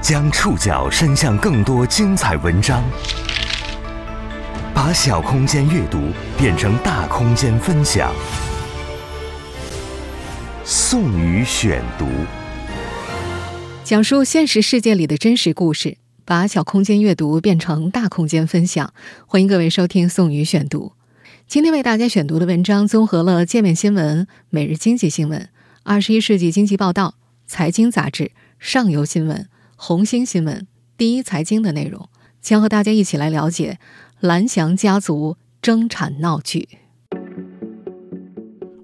将触角伸向更多精彩文章，把小空间阅读变成大空间分享。宋宇选读，讲述现实世界里的真实故事，把小空间阅读变成大空间分享。欢迎各位收听宋宇选读。今天为大家选读的文章综合了界面新闻、每日经济新闻、二十一世纪经济报道、财经杂志、上游新闻。红星新闻、第一财经的内容，将和大家一起来了解蓝翔家族争产闹剧。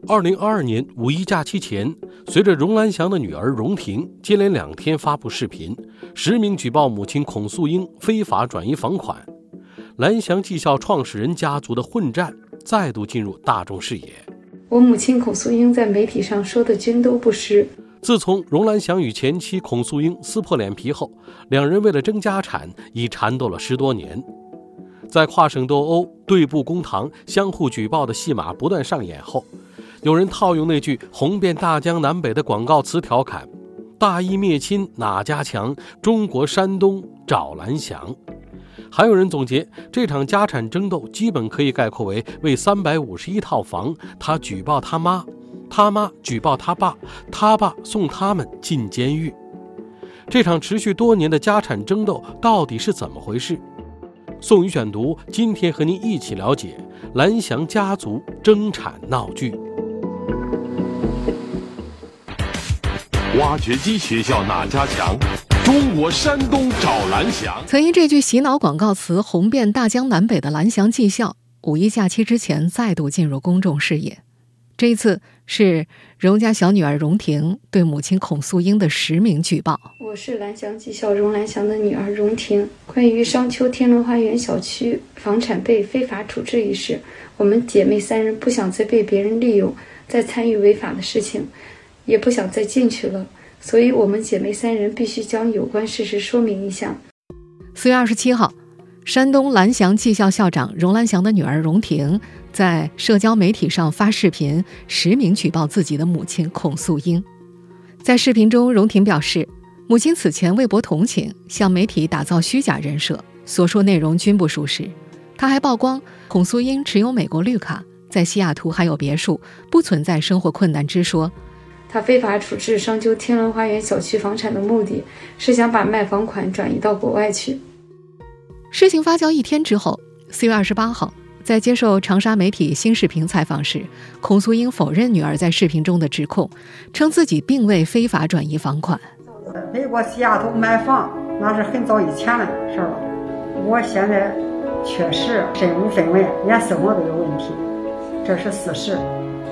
二零二二年五一假期前，随着荣兰祥的女儿荣婷接连两天发布视频，实名举报母亲孔素英非法转移房款，蓝翔技校创始人家族的混战再度进入大众视野。我母亲孔素英在媒体上说的均都不实。自从荣兰祥与前妻孔素英撕破脸皮后，两人为了争家产已缠斗了十多年。在跨省斗殴、对簿公堂、相互举报的戏码不断上演后，有人套用那句红遍大江南北的广告词调侃：“大义灭亲哪家强？中国山东找蓝翔。”还有人总结这场家产争斗基本可以概括为为三百五十一套房，他举报他妈。他妈举报他爸，他爸送他们进监狱。这场持续多年的家产争斗到底是怎么回事？宋宇选读，今天和您一起了解蓝翔家族争产闹剧。挖掘机学校哪家强？中国山东找蓝翔。曾因这句洗脑广告词红遍大江南北的蓝翔技校，五一假期之前再度进入公众视野。这一次是荣家小女儿荣婷对母亲孔素英的实名举报。我是蓝翔技校荣兰祥的女儿荣婷。关于商丘天伦花园小区房产被非法处置一事，我们姐妹三人不想再被别人利用，再参与违法的事情，也不想再进去了，所以我们姐妹三人必须将有关事实说明一下。四月二十七号，山东蓝翔技校校长荣兰祥的女儿荣婷。在社交媒体上发视频，实名举报自己的母亲孔素英。在视频中，荣婷表示，母亲此前为博同情，向媒体打造虚假人设，所说内容均不属实。她还曝光孔素英持有美国绿卡，在西雅图还有别墅，不存在生活困难之说。她非法处置商丘天伦花园小区房产的目的是想把卖房款转移到国外去。事情发酵一天之后，四月二十八号。在接受长沙媒体新视频采访时，孔素英否认女儿在视频中的指控，称自己并未非法转移房款。美国西雅图买房那是很早以前的事了，我现在确实身无分文，连生活都有问题，这是事实。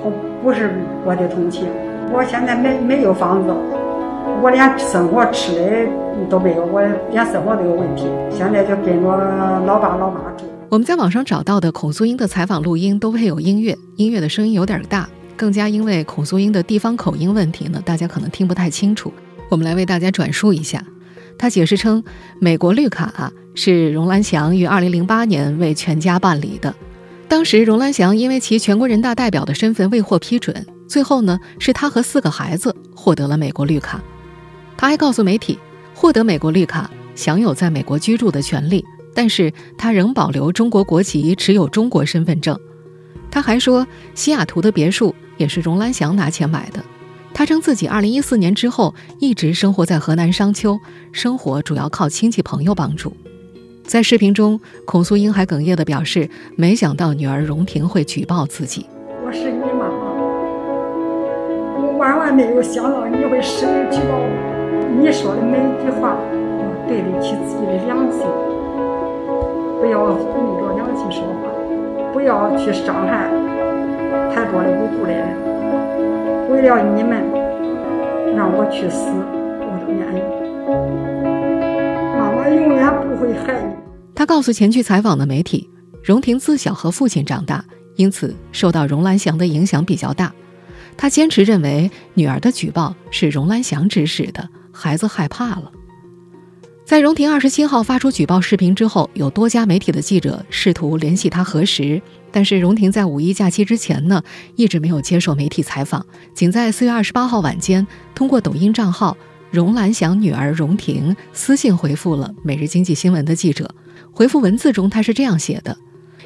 我不是我的同情，我现在没没有房子，我连生活吃的都没有，我连生活都有问题，现在就跟着老爸老妈住。我们在网上找到的孔素英的采访录音都配有音乐，音乐的声音有点大，更加因为孔素英的地方口音问题呢，大家可能听不太清楚。我们来为大家转述一下，他解释称，美国绿卡是荣兰祥于2008年为全家办理的，当时荣兰祥因为其全国人大代表的身份未获批准，最后呢是他和四个孩子获得了美国绿卡。他还告诉媒体，获得美国绿卡享有在美国居住的权利。但是他仍保留中国国籍，持有中国身份证。他还说，西雅图的别墅也是荣兰祥拿钱买的。他称自己2014年之后一直生活在河南商丘，生活主要靠亲戚朋友帮助。在视频中，孔素英还哽咽地表示，没想到女儿荣婷会举报自己。我是你妈，万万没有想到你会实名举报我。你说的每一句话，都对得起自己的良心。不要昧着良心说话，不要去伤害太多的无辜的人。为了你们，让我去死，我都愿意。妈妈永远不会害你。他告诉前去采访的媒体，荣婷自小和父亲长大，因此受到荣兰祥的影响比较大。他坚持认为女儿的举报是荣兰祥指使的，孩子害怕了。在荣婷二十七号发出举报视频之后，有多家媒体的记者试图联系她核实，但是荣婷在五一假期之前呢，一直没有接受媒体采访，仅在四月二十八号晚间通过抖音账号荣兰祥女儿荣婷私信回复了《每日经济新闻》的记者。回复文字中，她是这样写的：“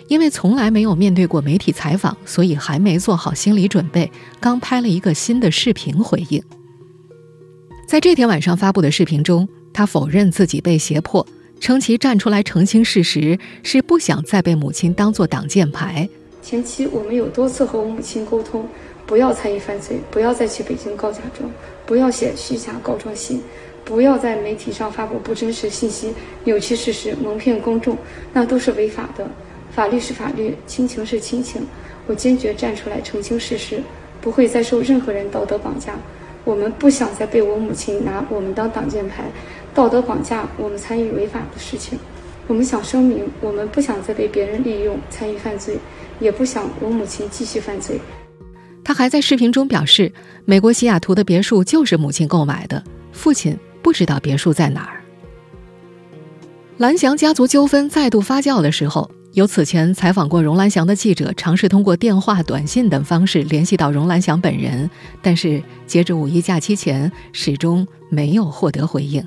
因为从来没有面对过媒体采访，所以还没做好心理准备。刚拍了一个新的视频回应。”在这天晚上发布的视频中，她否认自己被胁迫，称其站出来澄清事实是不想再被母亲当作挡箭牌。前期我们有多次和我母亲沟通。不要参与犯罪，不要再去北京告假状，不要写虚假告状信，不要在媒体上发布不真实信息，扭曲事实，蒙骗公众，那都是违法的。法律是法律，亲情是亲情。我坚决站出来澄清事实，不会再受任何人道德绑架。我们不想再被我母亲拿我们当挡箭牌，道德绑架我们参与违法的事情。我们想声明，我们不想再被别人利用参与犯罪，也不想我母亲继续犯罪。他还在视频中表示，美国西雅图的别墅就是母亲购买的，父亲不知道别墅在哪儿。蓝翔家族纠纷再度发酵的时候，有此前采访过荣兰祥的记者尝试通过电话、短信等方式联系到荣兰祥本人，但是截至五一假期前，始终没有获得回应。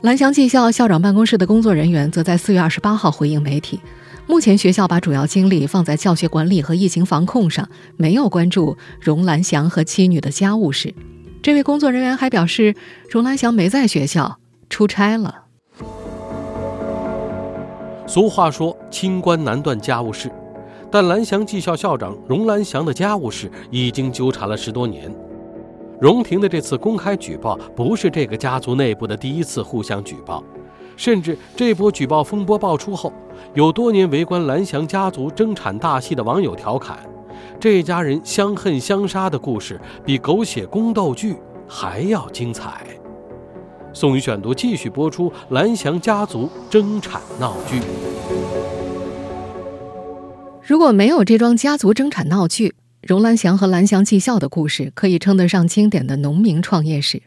蓝翔技校校长办公室的工作人员则在四月二十八号回应媒体。目前学校把主要精力放在教学管理和疫情防控上，没有关注荣兰祥和妻女的家务事。这位工作人员还表示，荣兰祥没在学校，出差了。俗话说“清官难断家务事”，但蓝翔技校校长荣兰祥的家务事已经纠缠了十多年。荣廷的这次公开举报，不是这个家族内部的第一次互相举报。甚至这波举报风波爆出后，有多年围观蓝翔家族争产大戏的网友调侃：“这家人相恨相杀的故事比狗血宫斗剧还要精彩。”宋宇选读继续播出：蓝翔家族争产闹剧。如果没有这桩家族争产闹剧，荣兰祥和蓝翔技校的故事可以称得上经典的农民创业史。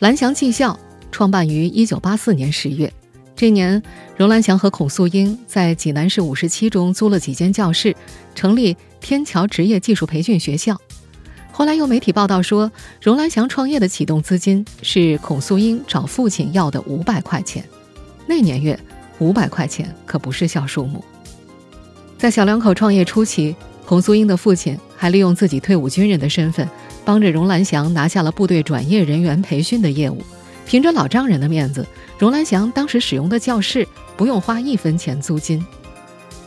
蓝翔技校。创办于一九八四年十月，这年，荣兰祥和孔素英在济南市五十七中租了几间教室，成立天桥职业技术培训学校。后来有媒体报道说，荣兰祥创业的启动资金是孔素英找父亲要的五百块钱。那年月，五百块钱可不是小数目。在小两口创业初期，孔素英的父亲还利用自己退伍军人的身份，帮着荣兰祥拿下了部队转业人员培训的业务。凭着老丈人的面子，荣兰祥当时使用的教室不用花一分钱租金。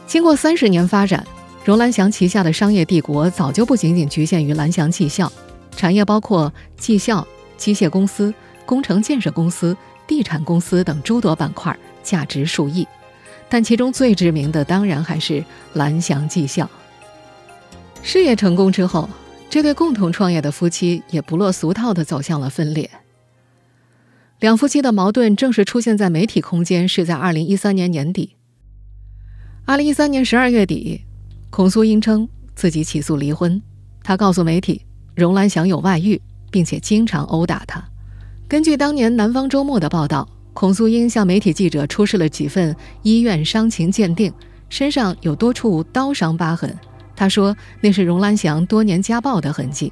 经过三十年发展，荣兰祥旗下的商业帝国早就不仅仅局限于蓝翔技校，产业包括技校、机械公司、工程建设公司、地产公司等诸多板块，价值数亿。但其中最知名的当然还是蓝翔技校。事业成功之后，这对共同创业的夫妻也不落俗套地走向了分裂。两夫妻的矛盾正式出现在媒体空间，是在二零一三年年底。二零一三年十二月底，孔素英称自己起诉离婚。她告诉媒体，荣兰祥有外遇，并且经常殴打她。根据当年《南方周末》的报道，孔素英向媒体记者出示了几份医院伤情鉴定，身上有多处刀伤疤痕。她说，那是荣兰祥多年家暴的痕迹。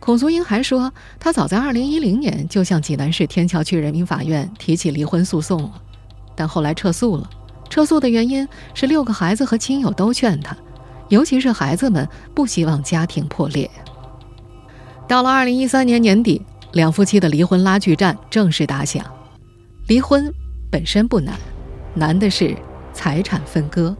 孔素英还说，她早在2010年就向济南市天桥区人民法院提起离婚诉讼了，但后来撤诉了。撤诉的原因是六个孩子和亲友都劝她，尤其是孩子们不希望家庭破裂。到了2013年年底，两夫妻的离婚拉锯战正式打响。离婚本身不难，难的是财产分割。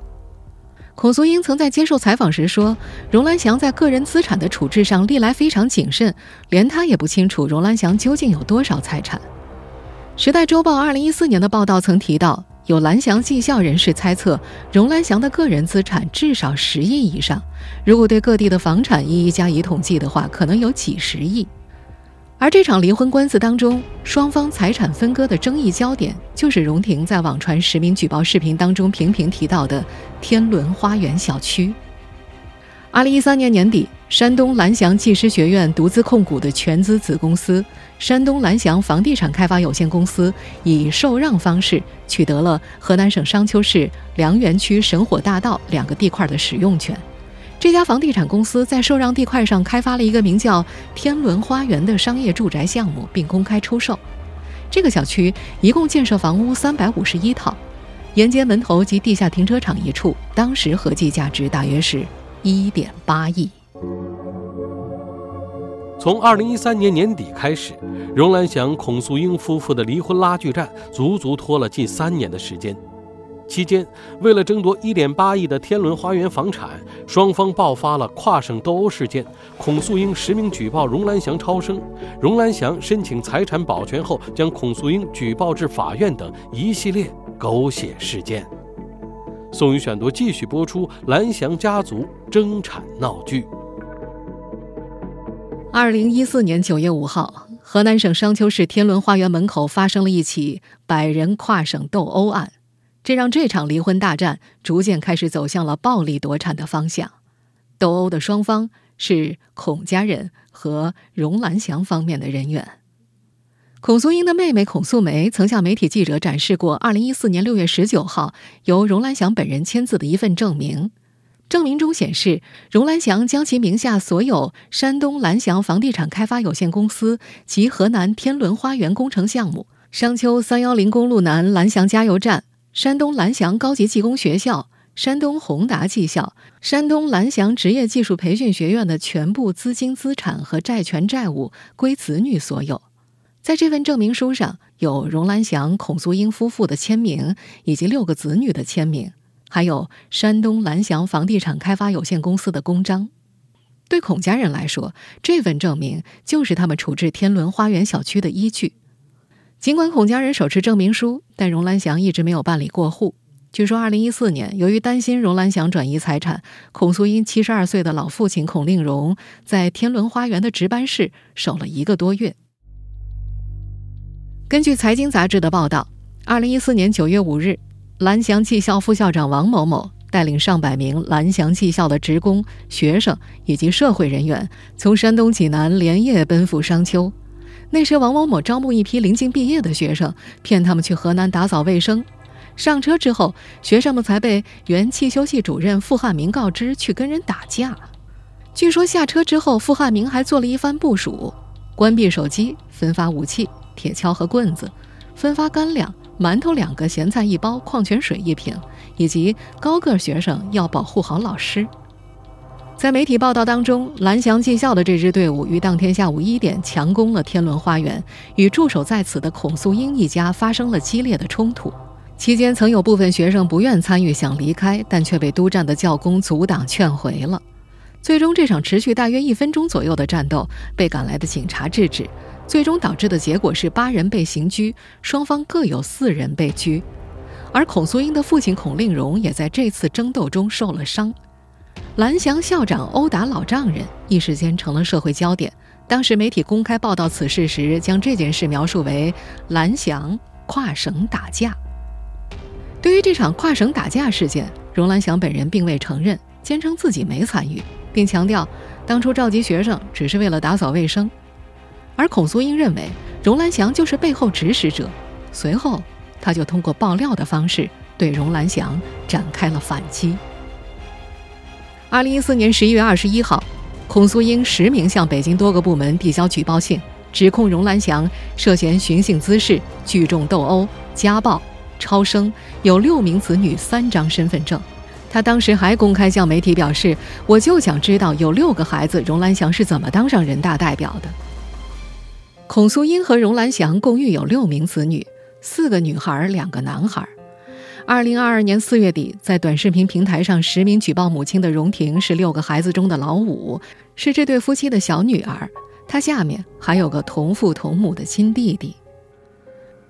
孔素英曾在接受采访时说：“荣兰祥在个人资产的处置上历来非常谨慎，连他也不清楚荣兰祥究竟有多少财产。”《时代周报》二零一四年的报道曾提到，有蓝翔技校人士猜测，荣兰祥的个人资产至少十亿以上，如果对各地的房产一一加以统计的话，可能有几十亿。而这场离婚官司当中，双方财产分割的争议焦点，就是荣婷在网传实名举报视频当中频频提到的天伦花园小区。二零一三年年底，山东蓝翔技师学院独资控股的全资子公司山东蓝翔房地产开发有限公司，以受让方式取得了河南省商丘市梁园区神火大道两个地块的使用权。这家房地产公司在受让地块上开发了一个名叫“天伦花园”的商业住宅项目，并公开出售。这个小区一共建设房屋三百五十一套，沿街门头及地下停车场一处，当时合计价值大约是一点八亿。从二零一三年年底开始，荣兰祥、孔素英夫妇的离婚拉锯战足足拖了近三年的时间。期间，为了争夺一点八亿的天伦花园房产，双方爆发了跨省斗殴事件。孔素英实名举报荣兰祥超生，荣兰祥申请财产保全后将孔素英举报至法院等一系列狗血事件。宋宇选读继续播出：蓝翔家族争产闹剧。二零一四年九月五号，河南省商丘市天伦花园门口发生了一起百人跨省斗殴案。这让这场离婚大战逐渐开始走向了暴力夺产的方向。斗殴的双方是孔家人和荣兰祥方面的人员。孔素英的妹妹孔素梅曾向媒体记者展示过2014年6月19号由荣兰祥本人签字的一份证明。证明中显示，荣兰祥将其名下所有山东蓝翔房地产开发有限公司及河南天伦花园工程项目、商丘310公路南蓝翔加油站。山东蓝翔高级技工学校、山东宏达技校、山东蓝翔职业技术培训学院的全部资金资产和债权债务归子女所有。在这份证明书上有荣兰祥、孔素英夫妇的签名以及六个子女的签名，还有山东蓝翔房地产开发有限公司的公章。对孔家人来说，这份证明就是他们处置天伦花园小区的依据。尽管孔家人手持证明书，但荣兰祥一直没有办理过户。据说，二零一四年，由于担心荣兰祥转移财产，孔素英七十二岁的老父亲孔令荣在天伦花园的值班室守了一个多月。根据《财经杂志》的报道，二零一四年九月五日，蓝翔技校副校长王某某带领上百名蓝翔技校的职工、学生以及社会人员，从山东济南连夜奔赴商丘。那时，王某某招募一批临近毕业的学生，骗他们去河南打扫卫生。上车之后，学生们才被原汽修系主任傅汉明告知去跟人打架。据说下车之后，傅汉明还做了一番部署：关闭手机，分发武器、铁锹和棍子，分发干粮、馒头两个、咸菜一包、矿泉水一瓶，以及高个学生要保护好老师。在媒体报道当中，蓝翔技校的这支队伍于当天下午一点强攻了天伦花园，与驻守在此的孔素英一家发生了激烈的冲突。期间曾有部分学生不愿参与，想离开，但却被督战的教工阻挡劝回了。最终，这场持续大约一分钟左右的战斗被赶来的警察制止，最终导致的结果是八人被刑拘，双方各有四人被拘。而孔素英的父亲孔令荣也在这次争斗中受了伤。蓝翔校长殴打老丈人，一时间成了社会焦点。当时媒体公开报道此事时，将这件事描述为蓝翔跨省打架。对于这场跨省打架事件，荣兰祥本人并未承认，坚称自己没参与，并强调当初召集学生只是为了打扫卫生。而孔素英认为荣兰祥就是背后指使者，随后他就通过爆料的方式对荣兰祥展开了反击。二零一四年十一月二十一号，孔素英实名向北京多个部门递交举报信，指控荣兰祥涉嫌寻衅滋事、聚众斗殴、家暴、超生，有六名子女、三张身份证。他当时还公开向媒体表示：“我就想知道有六个孩子，荣兰祥是怎么当上人大代表的。”孔素英和荣兰祥共育有六名子女，四个女孩，两个男孩。二零二二年四月底，在短视频平台上实名举报母亲的荣婷是六个孩子中的老五，是这对夫妻的小女儿。她下面还有个同父同母的亲弟弟。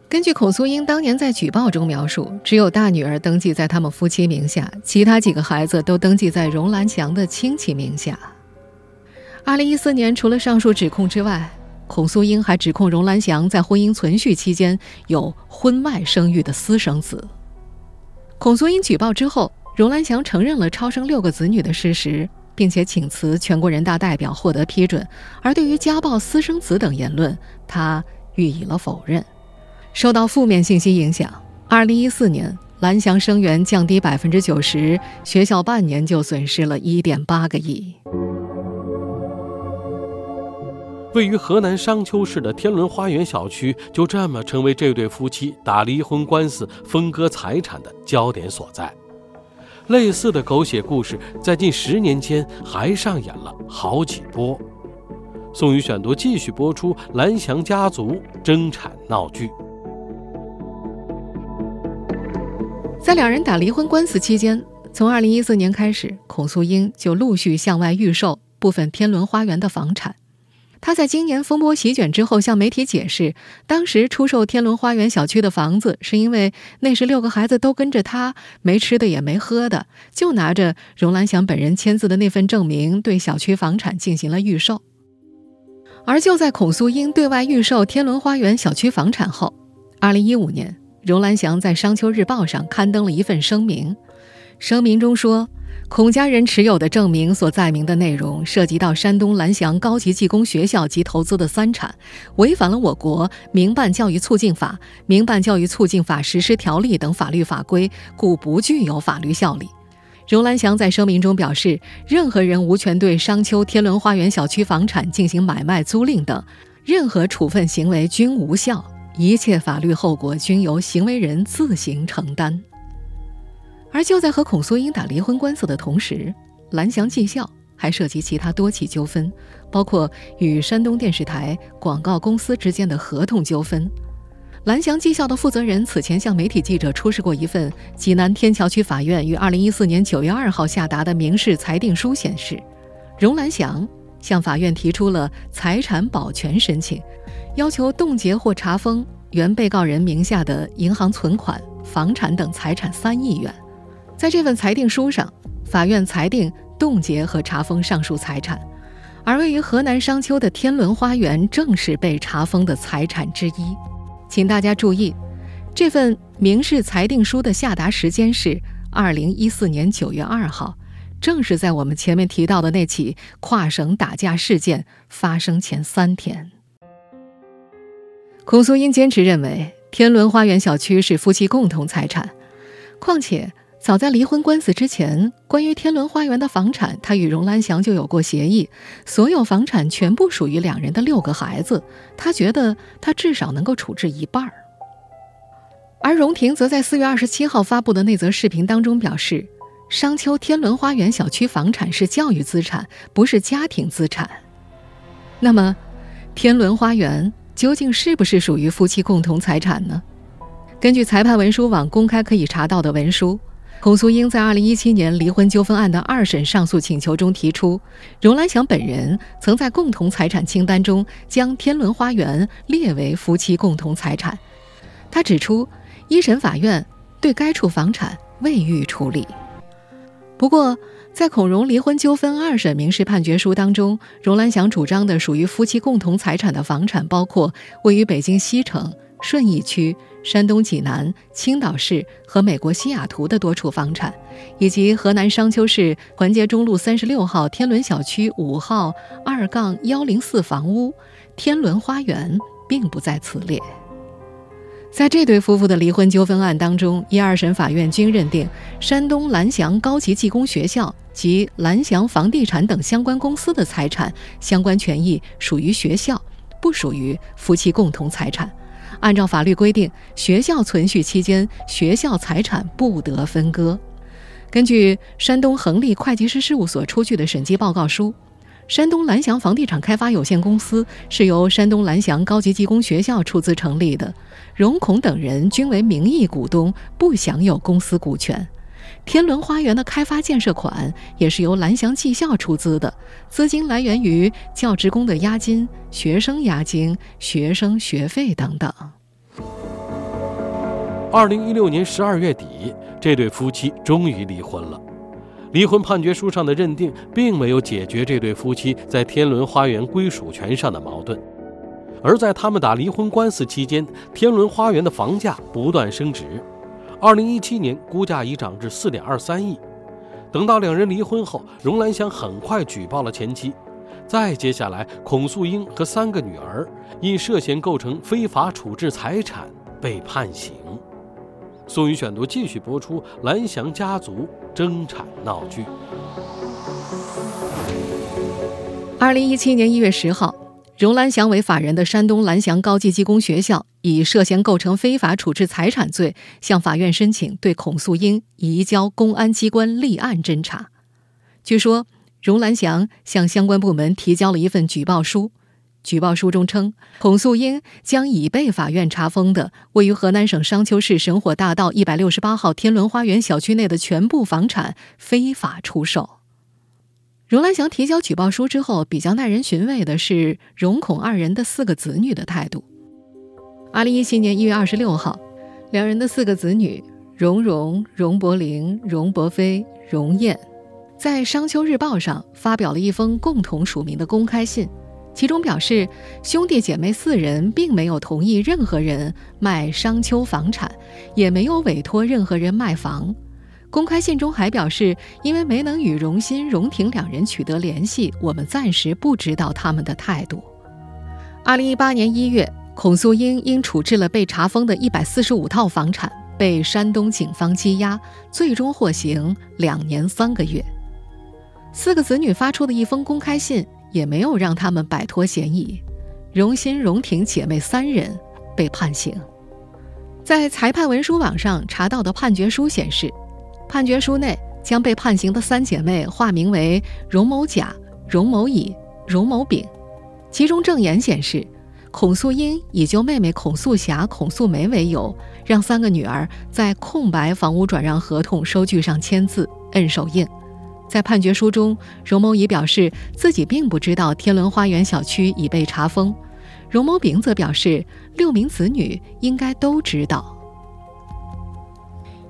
根据孔素英当年在举报中描述，只有大女儿登记在他们夫妻名下，其他几个孩子都登记在荣兰祥的亲戚名下。二零一四年，除了上述指控之外，孔素英还指控荣兰祥在婚姻存续期间有婚外生育的私生子。孔素英举报之后，荣兰祥承认了超生六个子女的事实，并且请辞全国人大代表获得批准。而对于家暴私生子等言论，他予以了否认。受到负面信息影响，二零一四年，蓝翔生源降低百分之九十，学校半年就损失了一点八个亿。位于河南商丘市的天伦花园小区，就这么成为这对夫妻打离婚官司、分割财产的焦点所在。类似的狗血故事，在近十年间还上演了好几波。宋宇选读继续播出蓝翔家族争产闹剧。在两人打离婚官司期间，从二零一四年开始，孔素英就陆续向外预售部分天伦花园的房产。他在今年风波席卷之后向媒体解释，当时出售天伦花园小区的房子，是因为那时六个孩子都跟着他，没吃的也没喝的，就拿着荣兰祥本人签字的那份证明，对小区房产进行了预售。而就在孔素英对外预售天伦花园小区房产后，二零一五年。荣兰祥在《商丘日报》上刊登了一份声明，声明中说，孔家人持有的证明所载明的内容涉及到山东蓝翔高级技工学校及投资的三产，违反了我国《民办教育促进法》《民办教育促进法实施条例》等法律法规，故不具有法律效力。荣兰祥在声明中表示，任何人无权对商丘天伦花园小区房产进行买卖、租赁等，任何处分行为均无效。一切法律后果均由行为人自行承担。而就在和孔素英打离婚官司的同时，蓝翔技校还涉及其他多起纠纷，包括与山东电视台广告公司之间的合同纠纷。蓝翔技校的负责人此前向媒体记者出示过一份济南天桥区法院于二零一四年九月二号下达的民事裁定书，显示，荣蓝翔向法院提出了财产保全申请。要求冻结或查封原被告人名下的银行存款、房产等财产三亿元。在这份裁定书上，法院裁定冻结和查封上述财产，而位于河南商丘的天伦花园正是被查封的财产之一。请大家注意，这份民事裁定书的下达时间是二零一四年九月二号，正是在我们前面提到的那起跨省打架事件发生前三天。孔素英坚持认为，天伦花园小区是夫妻共同财产。况且，早在离婚官司之前，关于天伦花园的房产，他与荣兰祥就有过协议，所有房产全部属于两人的六个孩子。他觉得他至少能够处置一半儿。而荣婷则在四月二十七号发布的那则视频当中表示，商丘天伦花园小区房产是教育资产，不是家庭资产。那么，天伦花园？究竟是不是属于夫妻共同财产呢？根据裁判文书网公开可以查到的文书，孔素英在2017年离婚纠纷案的二审上诉请求中提出，荣兰祥本人曾在共同财产清单中将天伦花园列为夫妻共同财产。他指出，一审法院对该处房产未予处理。不过，在孔融离婚纠纷二审民事判决书当中，荣兰祥主张的属于夫妻共同财产的房产，包括位于北京西城、顺义区、山东济南、青岛市和美国西雅图的多处房产，以及河南商丘市环街中路三十六号天伦小区五号二杠幺零四房屋，天伦花园并不在此列。在这对夫妇的离婚纠纷案当中，一二审法院均认定山东蓝翔高级技工学校及蓝翔房地产等相关公司的财产相关权益属于学校，不属于夫妻共同财产。按照法律规定，学校存续期间，学校财产不得分割。根据山东恒利会计师事务所出具的审计报告书。山东蓝翔房地产开发有限公司是由山东蓝翔高级技工学校出资成立的，荣孔等人均为名义股东，不享有公司股权。天伦花园的开发建设款也是由蓝翔技校出资的，资金来源于教职工的押金、学生押金、学生学费等等。二零一六年十二月底，这对夫妻终于离婚了。离婚判决书上的认定，并没有解决这对夫妻在天伦花园归属权上的矛盾，而在他们打离婚官司期间，天伦花园的房价不断升值，二零一七年估价已涨至四点二三亿。等到两人离婚后，荣兰祥很快举报了前妻，再接下来，孔素英和三个女儿因涉嫌构成非法处置财产被判刑。宋宇选读继续播出蓝翔家族争产闹剧。二零一七年一月十号，荣兰祥为法人的山东蓝翔高级技工学校以涉嫌构成非法处置财产罪，向法院申请对孔素英移交公安机关立案侦查。据说，荣兰祥向相关部门提交了一份举报书，举报书中称，孔素英将已被法院查封的位于河南省商丘市神火大道一百六十八号天伦花园小区内的全部房产非法出售。荣兰祥提交举报书之后，比较耐人寻味的是荣孔二人的四个子女的态度。二零一七年一月二十六号，两人的四个子女荣荣、荣伯龄、荣伯飞、荣燕，在《商丘日报》上发表了一封共同署名的公开信，其中表示兄弟姐妹四人并没有同意任何人卖商丘房产，也没有委托任何人卖房。公开信中还表示，因为没能与荣新、荣婷两人取得联系，我们暂时不知道他们的态度。二零一八年一月，孔素英因处置了被查封的一百四十五套房产，被山东警方羁押，最终获刑两年三个月。四个子女发出的一封公开信，也没有让他们摆脱嫌疑。荣新、荣婷姐妹三人被判刑。在裁判文书网上查到的判决书显示。判决书内将被判刑的三姐妹化名为荣某甲、荣某乙、荣某丙，其中证言显示，孔素英以救妹妹孔素霞、孔素梅为由，让三个女儿在空白房屋转让合同收据上签字、摁手印。在判决书中，荣某乙表示自己并不知道天伦花园小区已被查封，荣某丙则表示六名子女应该都知道。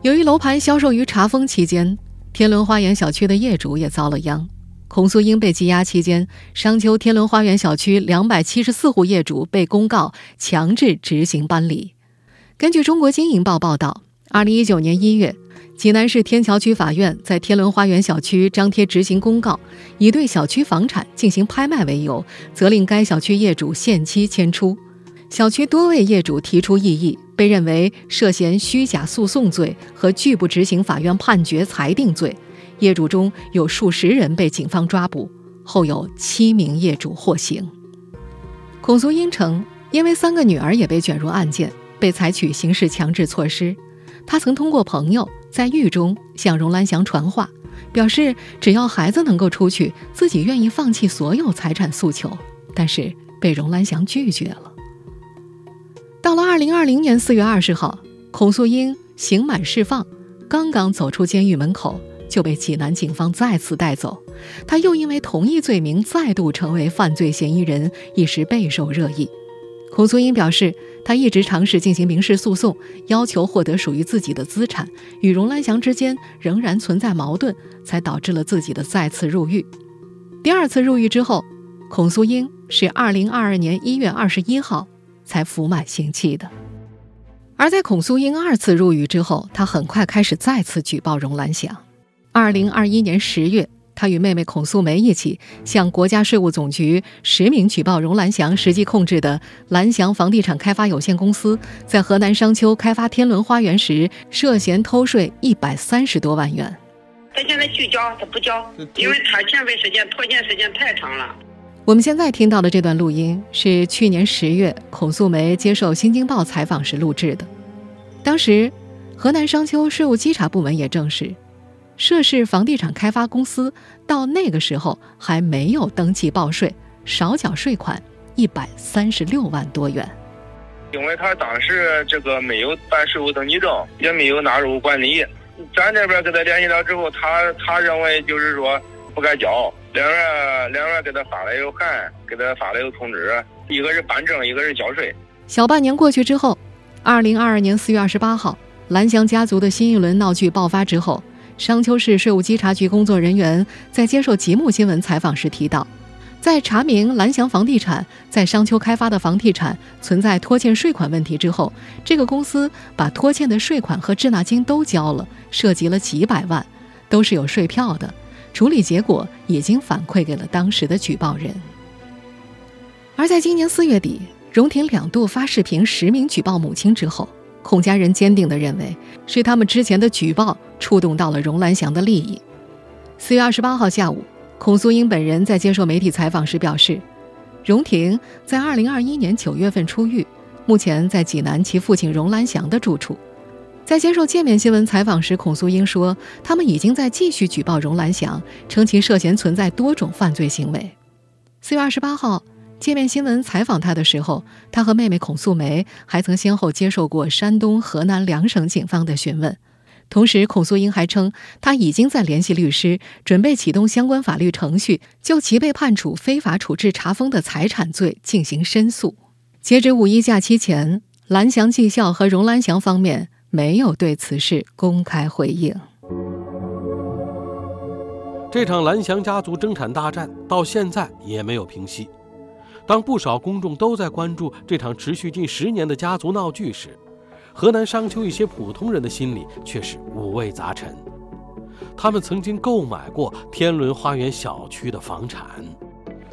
由于楼盘销售于查封期间，天伦花园小区的业主也遭了殃。孔素英被羁押期间，商丘天伦花园小区两百七十四户业主被公告强制执行搬离。根据中国经营报报道，二零一九年一月，济南市天桥区法院在天伦花园小区张贴执行公告，以对小区房产进行拍卖为由，责令该小区业主限期迁出。小区多位业主提出异议。被认为涉嫌虚假诉讼罪和拒不执行法院判决裁定罪，业主中有数十人被警方抓捕，后有七名业主获刑。孔素英称，因为三个女儿也被卷入案件，被采取刑事强制措施。他曾通过朋友在狱中向荣兰祥传话，表示只要孩子能够出去，自己愿意放弃所有财产诉求，但是被荣兰祥拒绝了。到了二零二零年四月二十号，孔素英刑满释放，刚刚走出监狱门口，就被济南警方再次带走。他又因为同一罪名再度成为犯罪嫌疑人，一时备受热议。孔素英表示，他一直尝试进行民事诉讼，要求获得属于自己的资产，与荣兰祥之间仍然存在矛盾，才导致了自己的再次入狱。第二次入狱之后，孔素英是二零二二年一月二十一号。才服满刑期的。而在孔素英二次入狱之后，他很快开始再次举报荣兰祥。二零二一年十月，他与妹妹孔素梅一起向国家税务总局实名举报荣兰祥实际控制的兰祥房地产开发有限公司在河南商丘开发天伦花园时涉嫌偷税一百三十多万元。他现在拒交，他不交，因为他欠费时间拖欠时间太长了。我们现在听到的这段录音是去年十月孔素梅接受《新京报》采访时录制的。当时，河南商丘税务稽查部门也证实，涉事房地产开发公司到那个时候还没有登记报税，少缴税款一百三十六万多元。因为他当时这个没有办税务登记证，也没有纳入管理，咱这边跟他联系了之后，他他认为就是说不该交。两人两人给他发了有函，给他发了有通知，一个是办证，一个是交税。小半年过去之后，二零二二年四月二十八号，蓝翔家族的新一轮闹剧爆发之后，商丘市税务稽查局工作人员在接受吉木新闻采访时提到，在查明蓝翔房地产在商丘开发的房地产存在拖欠税款问题之后，这个公司把拖欠的税款和滞纳金都交了，涉及了几百万，都是有税票的。处理结果已经反馈给了当时的举报人。而在今年四月底，荣婷两度发视频实名举报母亲之后，孔家人坚定地认为，是他们之前的举报触动到了荣兰祥的利益。四月二十八号下午，孔素英本人在接受媒体采访时表示，荣婷在二零二一年九月份出狱，目前在济南其父亲荣兰祥的住处。在接受界面新闻采访时，孔素英说，他们已经在继续举报荣兰祥，称其涉嫌存在多种犯罪行为。四月二十八号。界面新闻采访他的时候，他和妹妹孔素梅还曾先后接受过山东、河南两省警方的询问。同时，孔素英还称，他已经在联系律师，准备启动相关法律程序，就其被判处非法处置查封的财产罪进行申诉。截止五一假期前，蓝翔技校和荣兰祥方面没有对此事公开回应。这场蓝翔家族争产大战到现在也没有平息。当不少公众都在关注这场持续近十年的家族闹剧时，河南商丘一些普通人的心里却是五味杂陈。他们曾经购买过天伦花园小区的房产。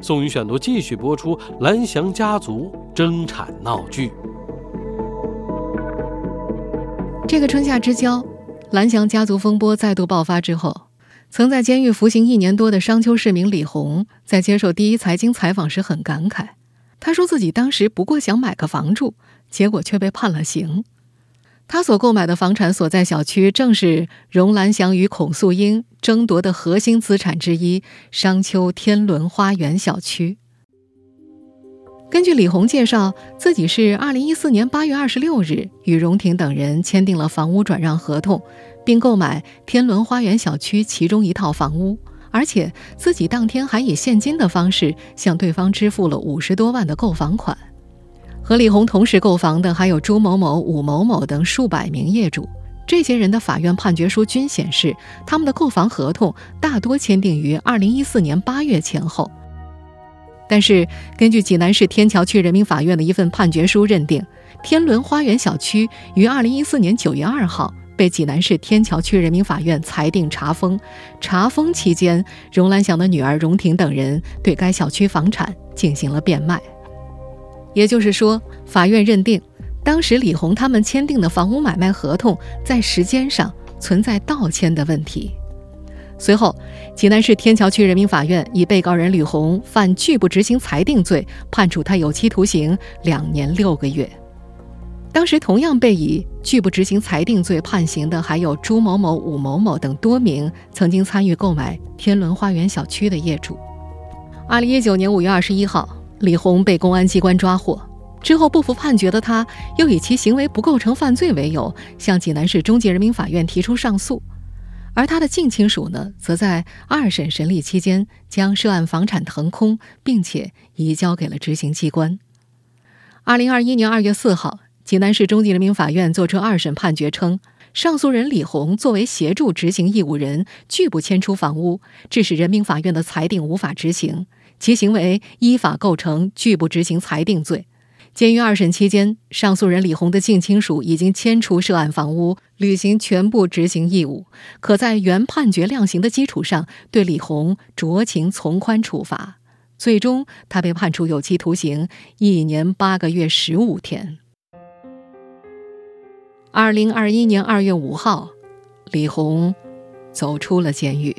宋宇选读继续播出：蓝翔家族争产闹剧。这个春夏之交，蓝翔家族风波再度爆发之后，曾在监狱服刑一年多的商丘市民李红，在接受第一财经采访时很感慨。他说自己当时不过想买个房住，结果却被判了刑。他所购买的房产所在小区，正是荣兰祥与孔素英争夺的核心资产之一——商丘天伦花园小区。根据李红介绍，自己是2014年8月26日与荣婷等人签订了房屋转让合同，并购买天伦花园小区其中一套房屋。而且自己当天还以现金的方式向对方支付了五十多万的购房款。和李红同时购房的还有朱某某、武某某等数百名业主。这些人的法院判决书均显示，他们的购房合同大多签订于二零一四年八月前后。但是，根据济南市天桥区人民法院的一份判决书认定，天伦花园小区于二零一四年九月二号。被济南市天桥区人民法院裁定查封。查封期间，荣兰祥的女儿荣婷等人对该小区房产进行了变卖。也就是说，法院认定，当时李红他们签订的房屋买卖合同在时间上存在倒签的问题。随后，济南市天桥区人民法院以被告人李红犯拒不执行裁定罪，判处他有期徒刑两年六个月。当时同样被以拒不执行裁定罪判刑的，还有朱某某、武某某等多名曾经参与购买天伦花园小区的业主。二零一九年五月二十一号，李红被公安机关抓获之后，不服判决的他，又以其行为不构成犯罪为由，向济南市中级人民法院提出上诉。而他的近亲属呢，则在二审审理期间将涉案房产腾空，并且移交给了执行机关。二零二一年二月四号。济南市中级人民法院作出二审判决称，上诉人李红作为协助执行义务人，拒不迁出房屋，致使人民法院的裁定无法执行，其行为依法构成拒不执行裁定罪。鉴于二审期间上诉人李红的近亲属已经迁出涉案房屋，履行全部执行义务，可在原判决量刑的基础上对李红酌情从宽处罚。最终，他被判处有期徒刑一年八个月十五天。二零二一年二月五号，李红走出了监狱。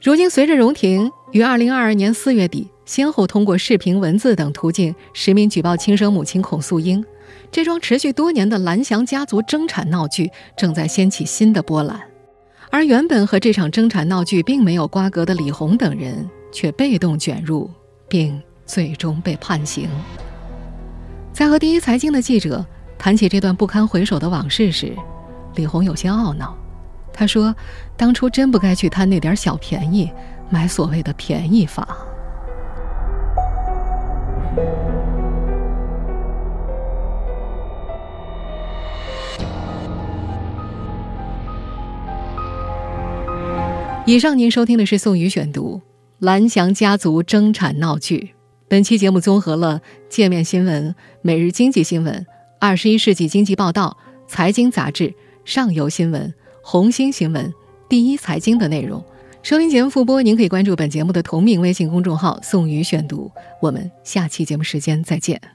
如今，随着荣婷于二零二二年四月底先后通过视频、文字等途径实名举报亲生母亲孔素英，这桩持续多年的蓝翔家族争产闹剧正在掀起新的波澜。而原本和这场争产闹剧并没有瓜葛的李红等人，却被动卷入，并最终被判刑。在和第一财经的记者。谈起这段不堪回首的往事时，李红有些懊恼。他说：“当初真不该去贪那点小便宜，买所谓的便宜房。”以上您收听的是宋宇选读《蓝翔家族争产闹剧》。本期节目综合了界面新闻、每日经济新闻。二十一世纪经济报道、财经杂志、上游新闻、红星新闻、第一财经的内容。收音节目复播，您可以关注本节目的同名微信公众号“宋宇选读”。我们下期节目时间再见。